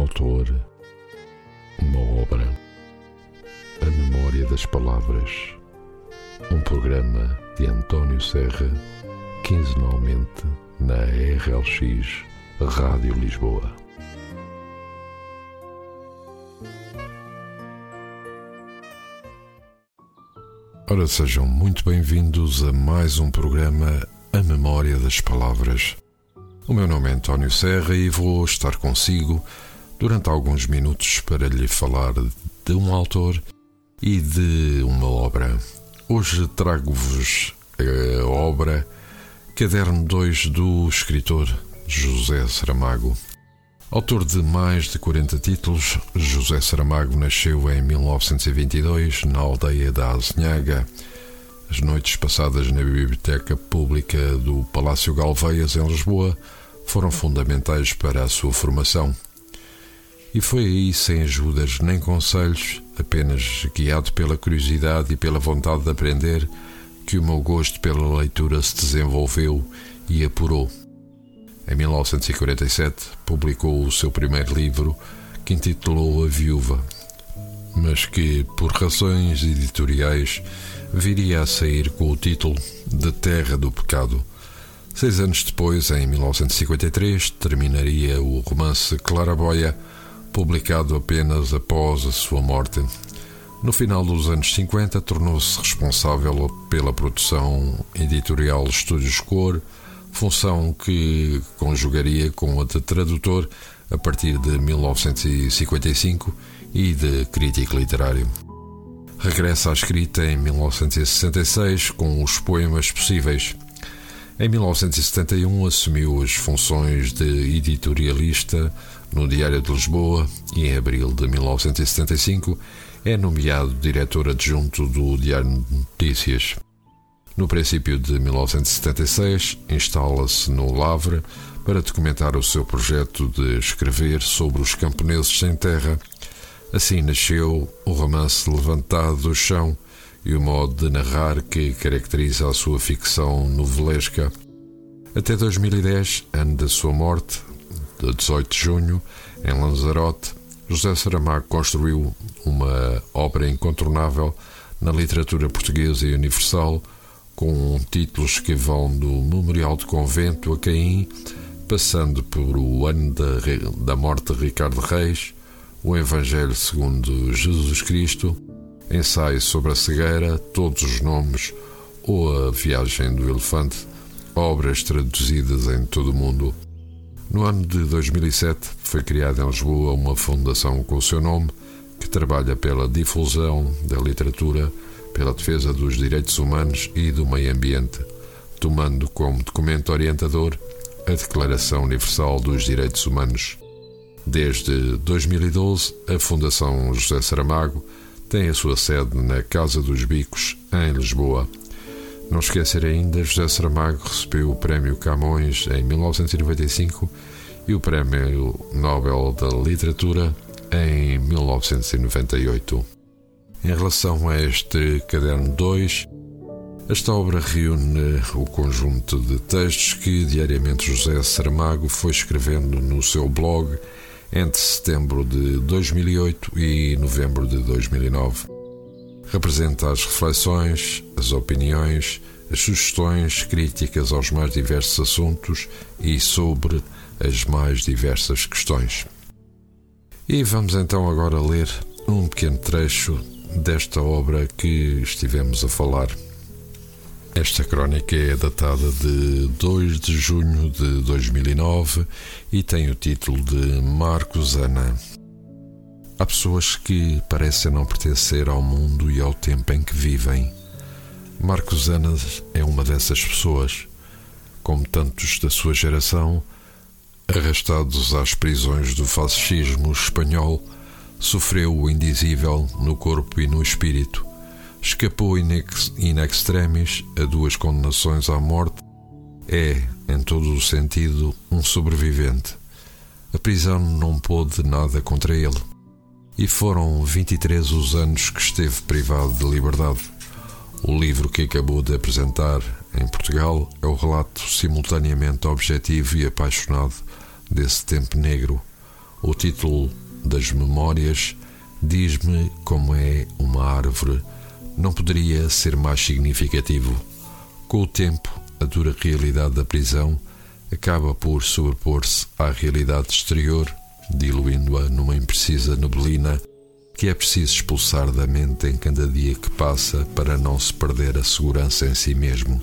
autor, uma obra, a memória das palavras, um programa de António Serra, quinzenalmente na RLX Rádio Lisboa. Ora, sejam muito bem-vindos a mais um programa A Memória das Palavras. O meu nome é António Serra e vou estar consigo durante alguns minutos para lhe falar de um autor e de uma obra. Hoje trago-vos a obra Caderno 2 do escritor José Saramago. Autor de mais de 40 títulos, José Saramago nasceu em 1922 na aldeia da Azinhaga. As noites passadas na Biblioteca Pública do Palácio Galveias, em Lisboa, foram fundamentais para a sua formação. E foi aí, sem ajudas nem conselhos, apenas guiado pela curiosidade e pela vontade de aprender, que o meu gosto pela leitura se desenvolveu e apurou. Em 1947, publicou o seu primeiro livro, que intitulou A Viúva, mas que, por razões editoriais, viria a sair com o título De Terra do Pecado. Seis anos depois, em 1953, terminaria o romance Claraboia, publicado apenas após a sua morte. No final dos anos 50, tornou-se responsável pela produção editorial Estúdios Cor, função que conjugaria com a de tradutor a partir de 1955 e de crítico literário. Regressa à escrita em 1966 com os poemas possíveis. Em 1971 assumiu as funções de editorialista no Diário de Lisboa e em abril de 1975 é nomeado diretor adjunto do Diário de Notícias. No princípio de 1976, instala-se no Lavre para documentar o seu projeto de escrever sobre os camponeses sem terra. Assim nasceu o romance Levantado do Chão e o modo de narrar que caracteriza a sua ficção novelesca. Até 2010, ano da sua morte, de 18 de junho, em Lanzarote, José Saramago construiu uma obra incontornável na literatura portuguesa e universal, com títulos que vão do Memorial de Convento a Caim, passando por o ano da, da morte de Ricardo Reis, o Evangelho segundo Jesus Cristo, ensaio sobre a cegueira, todos os nomes ou a viagem do elefante, obras traduzidas em todo o mundo. No ano de 2007 foi criada em Lisboa uma fundação com o seu nome que trabalha pela difusão da literatura, pela defesa dos direitos humanos e do meio ambiente, tomando como documento orientador a Declaração Universal dos Direitos Humanos. Desde 2012, a Fundação José Saramago tem a sua sede na Casa dos Bicos, em Lisboa. Não esquecer ainda, José Saramago recebeu o Prémio Camões em 1995 e o Prémio Nobel da Literatura em 1998. Em relação a este caderno 2, esta obra reúne o conjunto de textos que diariamente José Saramago foi escrevendo no seu blog entre setembro de 2008 e novembro de 2009. Representa as reflexões, as opiniões, as sugestões, críticas aos mais diversos assuntos e sobre as mais diversas questões. E vamos então agora ler um pequeno trecho desta obra que estivemos a falar. Esta crónica é datada de 2 de junho de 2009 e tem o título de Marcos Ana. Há pessoas que parecem não pertencer ao mundo e ao tempo em que vivem. Marcos Ana é uma dessas pessoas. Como tantos da sua geração, arrastados às prisões do fascismo espanhol, sofreu o indizível no corpo e no espírito escapou in, ex, in extremis a duas condenações à morte, é, em todo o sentido, um sobrevivente. A prisão não pôde nada contra ele. E foram 23 os anos que esteve privado de liberdade. O livro que acabou de apresentar em Portugal é o relato simultaneamente objetivo e apaixonado desse tempo negro, O título das Memórias diz-me como é uma árvore. Não poderia ser mais significativo. Com o tempo, a dura realidade da prisão acaba por sobrepor-se à realidade exterior, diluindo-a numa imprecisa neblina que é preciso expulsar da mente em cada dia que passa para não se perder a segurança em si mesmo,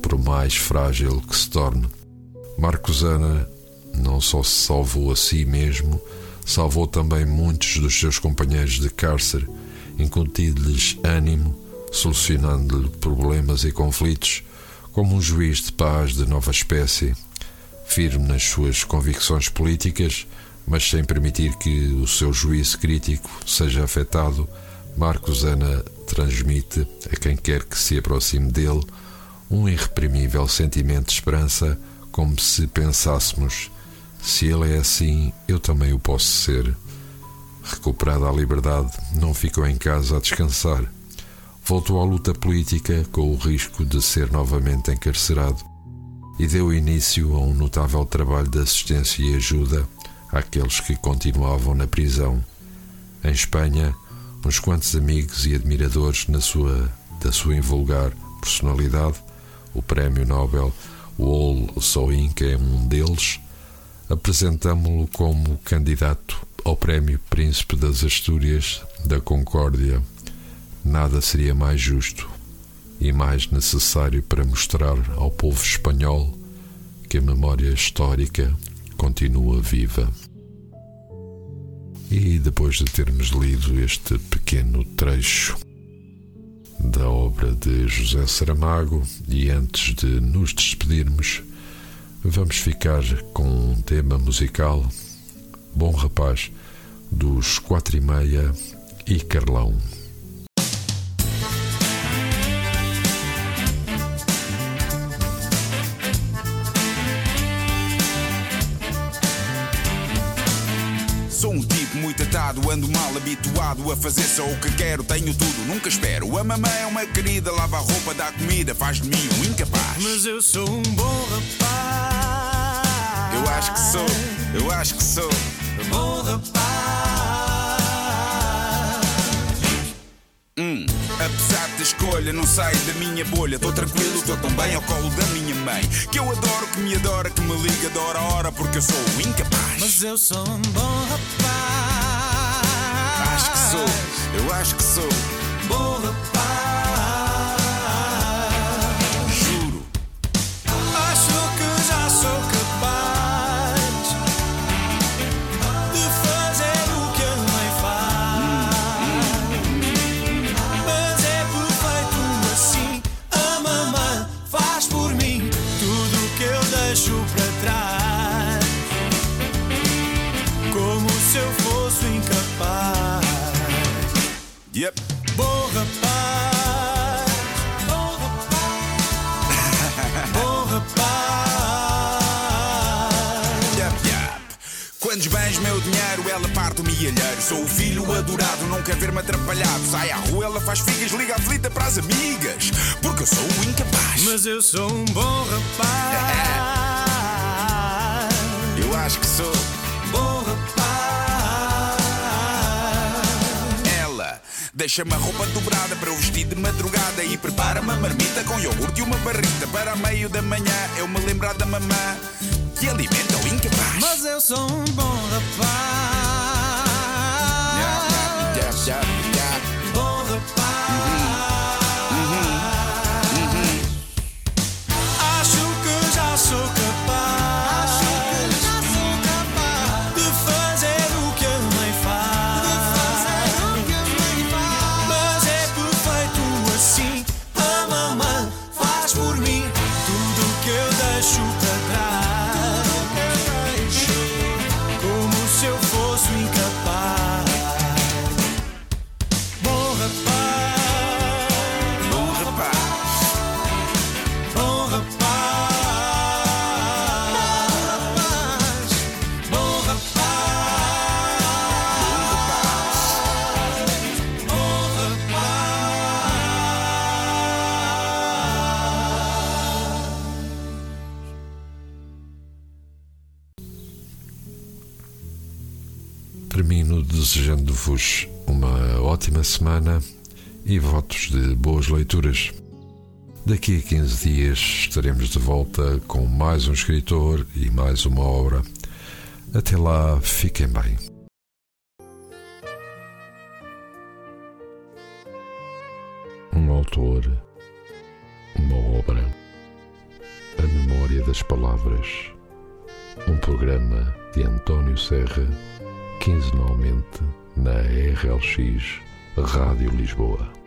por mais frágil que se torne. Marcosana não só se salvou a si mesmo, salvou também muitos dos seus companheiros de cárcere, incutindo-lhes ânimo, solucionando-lhe problemas e conflitos, como um juiz de paz de nova espécie, firme nas suas convicções políticas, mas sem permitir que o seu juízo crítico seja afetado. Marcos Ana transmite a quem quer que se aproxime dele um irreprimível sentimento de esperança, como se pensássemos se ele é assim, eu também o posso ser. Recuperada a liberdade, não ficou em casa a descansar. Voltou à luta política com o risco de ser novamente encarcerado e deu início a um notável trabalho de assistência e ajuda àqueles que continuavam na prisão. Em Espanha, uns quantos amigos e admiradores na sua, da sua invulgar personalidade, o Prémio Nobel Wol Soyinka é um deles, apresentámo-lo como candidato ao Prémio Príncipe das Astúrias da Concórdia. Nada seria mais justo e mais necessário para mostrar ao povo espanhol que a memória histórica continua viva. E depois de termos lido este pequeno trecho da obra de José Saramago e antes de nos despedirmos, Vamos ficar com um tema musical Bom Rapaz dos Quatro e Meia e Carlão. Sou um muito atado, ando mal habituado a fazer só o que quero, tenho tudo, nunca espero. A mamãe é uma querida, lava a roupa, dá comida, faz de mim um incapaz. Mas eu sou um bom rapaz. Eu acho que sou, eu acho que sou. Bom rapaz. Hum, apesar da escolha, não saio da minha bolha. Tô tranquilo, tô tão bem ao colo da minha mãe. Que eu adoro, que me adora, que me liga de hora a hora, porque eu sou incapaz. Mas eu sou um bom rapaz. Acho que sou, eu acho que sou. Bom rapaz. Ela parte o milheiro. Sou o filho adorado, não quer ver-me atrapalhado. Sai à rua, ela faz figas, liga a flita para as amigas. Porque eu sou o incapaz. Mas eu sou um bom rapaz. Eu acho que sou. Bom rapaz. Ela deixa-me a roupa dobrada para eu vestir de madrugada e prepara-me a marmita com iogurte e uma barrita. Para a meio da manhã eu me lembrar da mamã que alimenta o incapaz. Mas eu sou um bom rapaz. Termino desejando-vos uma ótima semana e votos de boas leituras. Daqui a 15 dias estaremos de volta com mais um escritor e mais uma obra. Até lá, fiquem bem. Um autor, uma obra, a memória das palavras. Um programa de António Serra, quinzenalmente na RLX Rádio Lisboa.